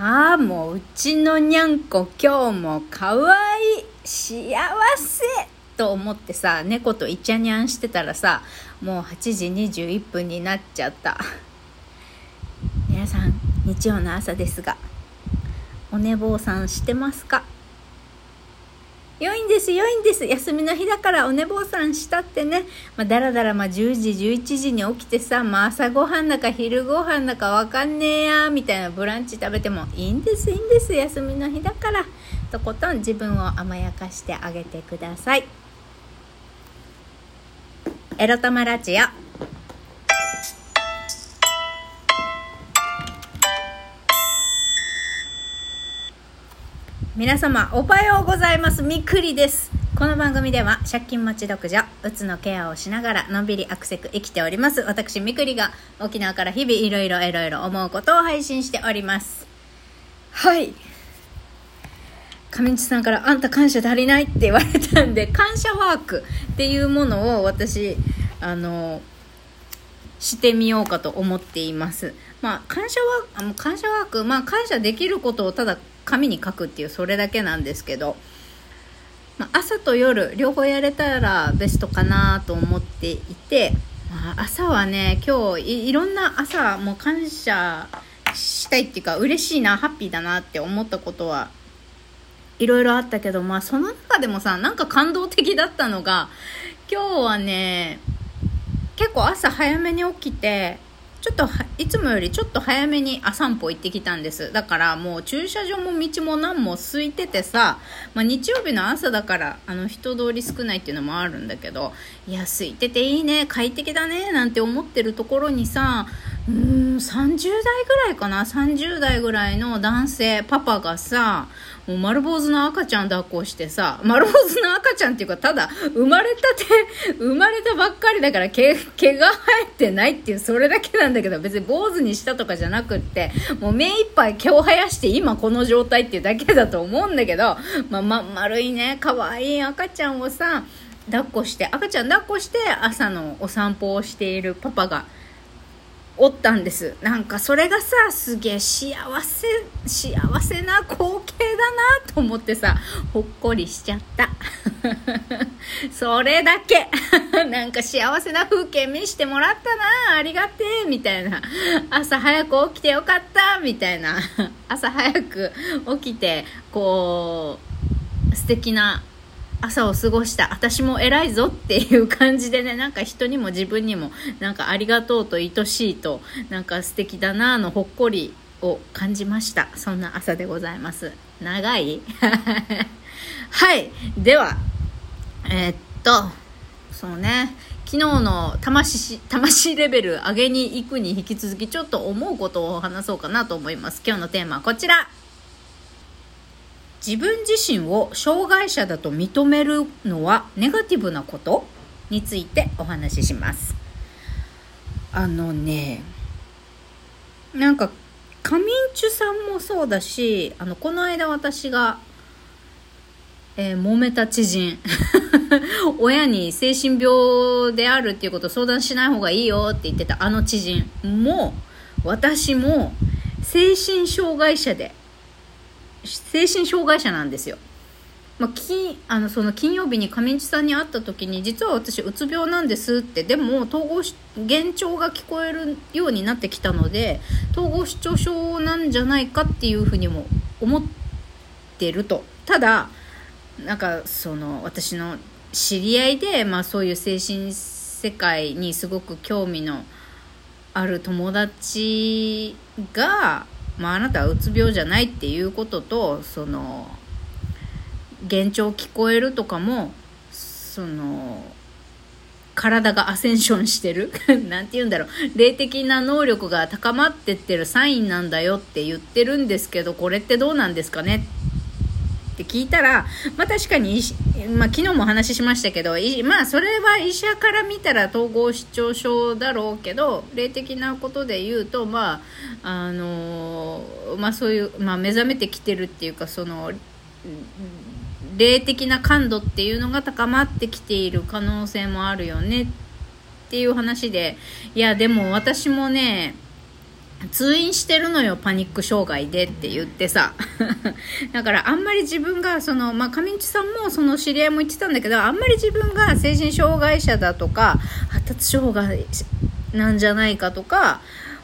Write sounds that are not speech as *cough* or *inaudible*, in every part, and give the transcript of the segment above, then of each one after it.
ああ、もううちのにゃんこ今日もかわいい幸せと思ってさ、猫とイチャニャンしてたらさ、もう8時21分になっちゃった。皆さん、日曜の朝ですが、お寝坊さんしてますか？良いんです、良いんです。休みの日だからお寝坊さんしたってね、まあ、だらだらま10時、11時に起きてさ、まあ、朝ごはんだか昼ごはんだかわかんねえや、みたいなブランチ食べてもいいんです、いいんです。休みの日だから。とことん自分を甘やかしてあげてください。エロトマラジオ。皆様おはようございます。みくりです。この番組では借金持ち独女うつのケアをしながらのんびりアクセク生きております。私みくりが沖縄から日々いろいろいろいろ思うことを配信しております。はい。上地さんから「あんた感謝足りない」って言われたんで感謝ワークっていうものを私あのしてみようかと思っています。まあ感謝ワーク感謝ワークまあ感謝できることをただ紙に書くっていうそれだけなんですけど、まあ、朝と夜両方やれたらベストかなと思っていて、まあ、朝はね今日いろんな朝も感謝したいっていうか嬉しいなハッピーだなって思ったことはいろいろあったけどまあその中でもさなんか感動的だったのが今日はね結構朝早めに起きてちょっといつもよりちょっと早めにあ散歩行ってきたんです。だからもう駐車場も道も何も空いててさ、まあ、日曜日の朝だからあの人通り少ないっていうのもあるんだけどいや空いてていいね快適だねなんて思ってるところにさうん30代ぐらいかな。30代ぐらいの男性パパがさもう丸坊主の赤ちゃん抱っこしてさ、丸坊主の赤ちゃんっていうか、ただ、生まれたて、生まれたばっかりだから毛、毛が生えてないっていう、それだけなんだけど、別に坊主にしたとかじゃなくって、もう目いっぱい毛を生やして今この状態っていうだけだと思うんだけど、まあ、ま、丸いね、可愛い赤ちゃんをさ、抱っこして、赤ちゃん抱っこして朝のお散歩をしているパパが、おったんです。なんかそれがさすげえ幸せ幸せな光景だなと思ってさほっこりしちゃった。*laughs* それだけ。*laughs* なんか幸せな風景見してもらったな。ありがてえみたいな。朝早く起きてよかったみたいな。*laughs* 朝早く起きてこう素敵な朝を過ごした。私も偉いぞっていう感じでねなんか人にも自分にもなんかありがとうと愛しいとなんか素敵だなのほっこりを感じました。そんな朝でございます。長い？*laughs* はい。ではえー、っとそうね。昨日の魂魂レベル上げに行くに引き続きちょっと思うことを話そうかなと思います。今日のテーマはこちら。自分自身を障害者だと認めるのはネガティブなこと？についてお話しします。あのね、なんか、カミンチュさんもそうだし、あの、この間私が、えー、揉めた知人 *laughs* 親に精神病であるっていうことを相談しない方がいいよって言ってたあの知人も私も精神障害者で精神障害者なんですよ。まあ、金あのその金曜日に上地さんに会った時に実は私うつ病なんですってでも統合幻聴が聞こえるようになってきたので統合失調症なんじゃないかっていうふうにも思ってるとただなんかその私の知り合いで、まあ、そういう精神世界にすごく興味のある友達がまあ、あなたはうつ病じゃないっていうこととその幻聴聞こえるとかもその体がアセンションしてる。*laughs* なんて言うんだろう。霊的な能力が高まってってるサインなんだよって言ってるんですけどこれってどうなんですかねって聞いたら、まあ確かに、まあ昨日もお話ししましたけど、まあそれは医者から見たら統合失調症だろうけど、霊的なことで言うと、まあ、あのまあそういう、まあ目覚めてきてるっていうか、その、霊的な感度っていうのが高まってきている可能性もあるよねっていう話で、いやでも私もね、通院してるのよパニック障害でって言ってさ。*laughs* だからあんまり自分がそのまあ上地さんもその知り合いも言ってたんだけどあんまり自分が精神障害者だとか発達障害なんじゃないかとか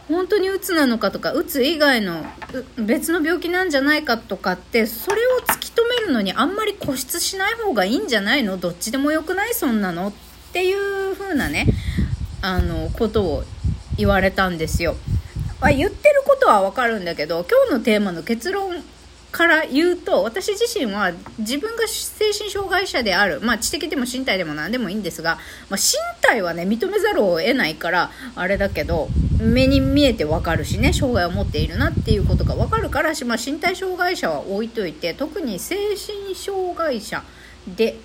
本当にうつなのかとかうつ以外の別の病気なんじゃないかとかってそれを突き止めるのにあんまり固執しない方がいいんじゃないの？どっちでもよくない？そんなの？っていう風なねあのことを言われたんですよ。まあ、言ってることはわかるんだけど今日のテーマの結論から言うと私自身は自分が精神障害者である、まあ、知的でも身体でも何でもいいんですが、まあ、身体はね認めざるを得ないからあれだけど目に見えてわかるしね障害を持っているなっていうことがわかるからまあ、身体障害者は置いといて特に精神障害者で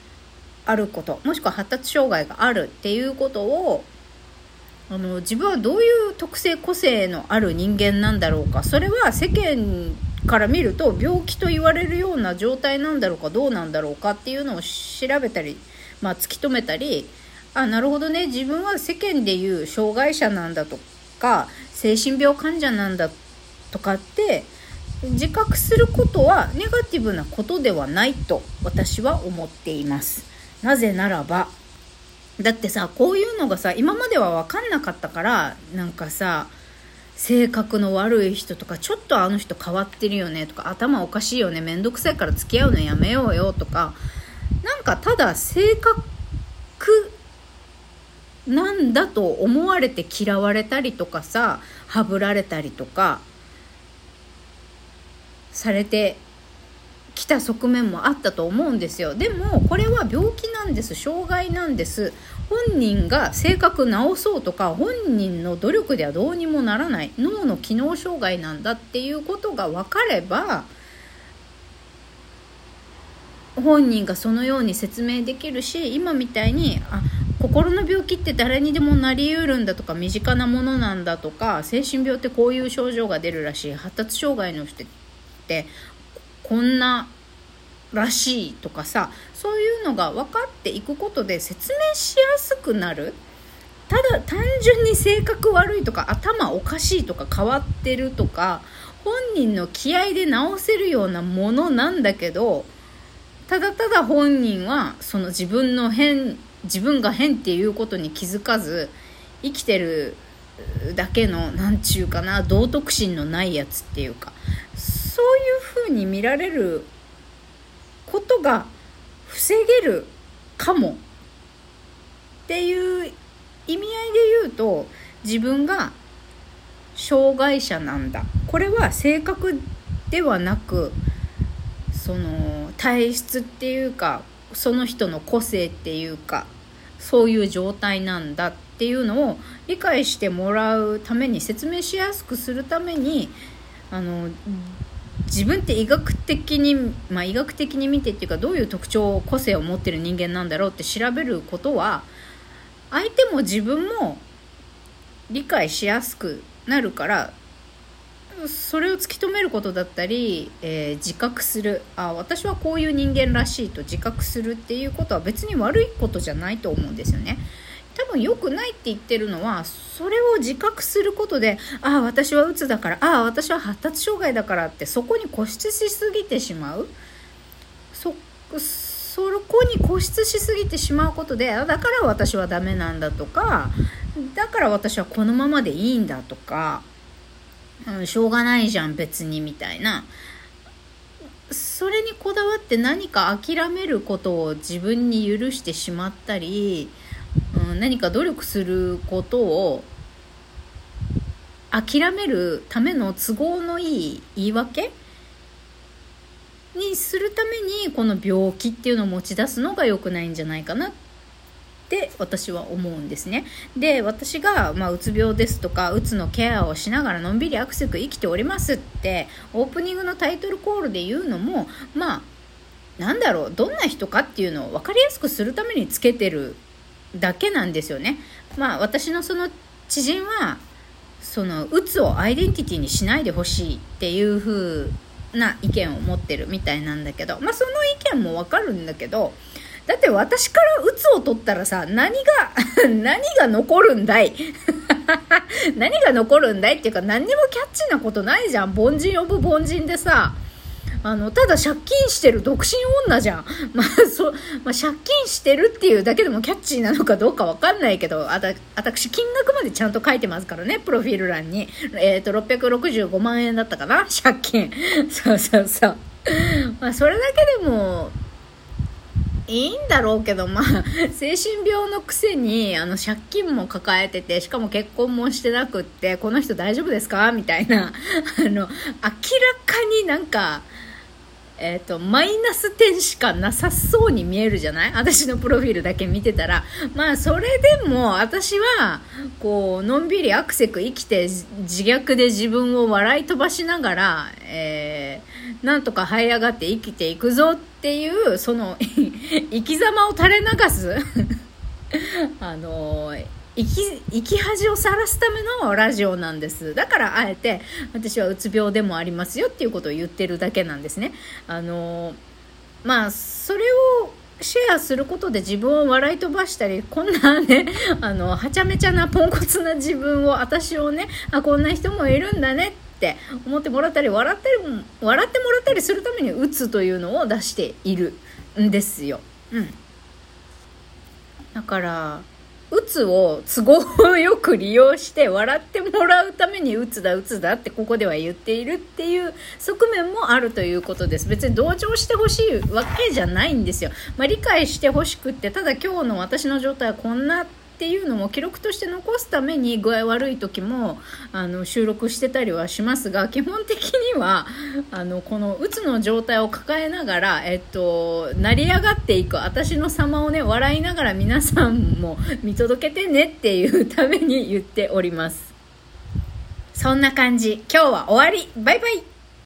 あることもしくは発達障害があるっていうことをあの自分はどういう特性個性のある人間なんだろうかそれは世間から見ると病気と言われるような状態なんだろうかどうなんだろうかっていうのを調べたり、まあ、突き止めたりあなるほどね自分は世間でいう障害者なんだとか精神病患者なんだとかって自覚することはネガティブなことではないと私は思っています。なぜならばだってさこういうのがさ今までは分かんなかったからなんかさ性格の悪い人とかちょっとあの人変わってるよねとか頭おかしいよねめんどくさいから付き合うのやめようよとかなんかただ性格なんだと思われて嫌われたりとかさはぶられたりとかされてた側面もあったと思うんですよ。でもこれは病気なんです。障害なんです。本人が性格直そうとか本人の努力ではどうにもならない。脳の機能障害なんだっていうことが分かれば本人がそのように説明できるし今みたいにあ心の病気って誰にでもなりうるんだとか身近なものなんだとか精神病ってこういう症状が出るらしい。発達障害の人ってこんならしいとかさそういうのが分かっていくことで説明しやすくなる。ただ単純に性格悪いとか頭おかしいとか変わってるとか本人の気合で直せるようなものなんだけどただただ本人はその自分の変自分が変っていうことに気づかず生きてるだけの何ちゅうかな道徳心のないやつっていうかそういう風に見られることが防げるかもっていう意味合いで言うと自分が障害者なんだ。これは性格ではなくその体質っていうかその人の個性っていうかそういう状態なんだっていうのを理解してもらうために説明しやすくするためにあの自分って医学的に、まあ、医学的に見てっていうかどういう特徴個性を持ってる人間なんだろうって調べることは相手も自分も理解しやすくなるからそれを突き止めることだったり、えー、自覚するあ私はこういう人間らしいと自覚するっていうことは別に悪いことじゃないと思うんですよね。多分良くないって言ってるのはそれを自覚することでああ私はうつだからああ私は発達障害だからってそこに固執しすぎてしまう。そそこに固執しすぎてしまうことでだから私はダメなんだとかだから私はこのままでいいんだとか、うん、しょうがないじゃん別にみたいな。それにこだわって何か諦めることを自分に許してしまったり、何か努力することを諦めるための都合のいい言い訳にするためにこの病気っていうのを持ち出すのが良くないんじゃないかなって私は思うんですね。で私が、まあ、うつ病ですとかうつのケアをしながらのんびりアクセク生きておりますってオープニングのタイトルコールで言うのもまあなんだろうどんな人かっていうのを分かりやすくするためにつけてるだけなんですよね。まあ私のその知人はそのうつをアイデンティティにしないでほしいっていう風な意見を持ってるみたいなんだけどまあその意見もわかるんだけどだって私からうつを取ったらさ何が *laughs* 何が残るんだい？*laughs* 何が残るんだいっていうか何にもキャッチーなことないじゃん。凡人オブ凡人でさ。あのただ借金してる独身女じゃん、*laughs* まあそまあ、借金してるっていうだけでもキャッチーなのかどうかわかんないけどあた私金額までちゃんと書いてますからねプロフィール欄に、えーと、と665万円だったかな？借金。*laughs* そうそうそう。まあそれだけでもいいんだろうけど、まあ、精神病のくせに、あの、借金も抱えてて、しかも結婚もしてなくって、この人大丈夫ですか？みたいな、あの、明らかになんか、えっ、ー、と、マイナス点しかなさそうに見えるじゃない？私のプロフィールだけ見てたら。まあ、それでも、私は、こう、のんびりアクセク生きて、自虐で自分を笑い飛ばしながら、えー、なんとか這い上がって生きていくぞっていう、その、*laughs* 生き様を垂れ流す *laughs* あのー生き生き恥をさらすためのラジオなんです。だからあえて私はうつ病でもありますよっていうことを言ってるだけなんですね。あのまあそれをシェアすることで自分を笑い飛ばしたりこんなね *laughs* あのはちゃめちゃなポンコツな自分を私をねあこんな人もいるんだねって思ってもらったり笑ったり笑ってもらったりするためにうつというのを出しているんですよ。うん、だから鬱を都合よく利用して笑ってもらうためにうつだうつだってここでは言っているっていう側面もあるということです。別に同情してほしいわけじゃないんですよ、まあ、理解してほしくってただ今日の私の状態はこんなっていうのも記録として残すために具合悪い時もあの収録してたりはしますが基本的にはあのこのうつの状態を抱えながら、えっと、成り上がっていく私の様をね笑いながら皆さんも見届けてねっていうために言っております。そんな感じ。今日は終わり。バイバイ。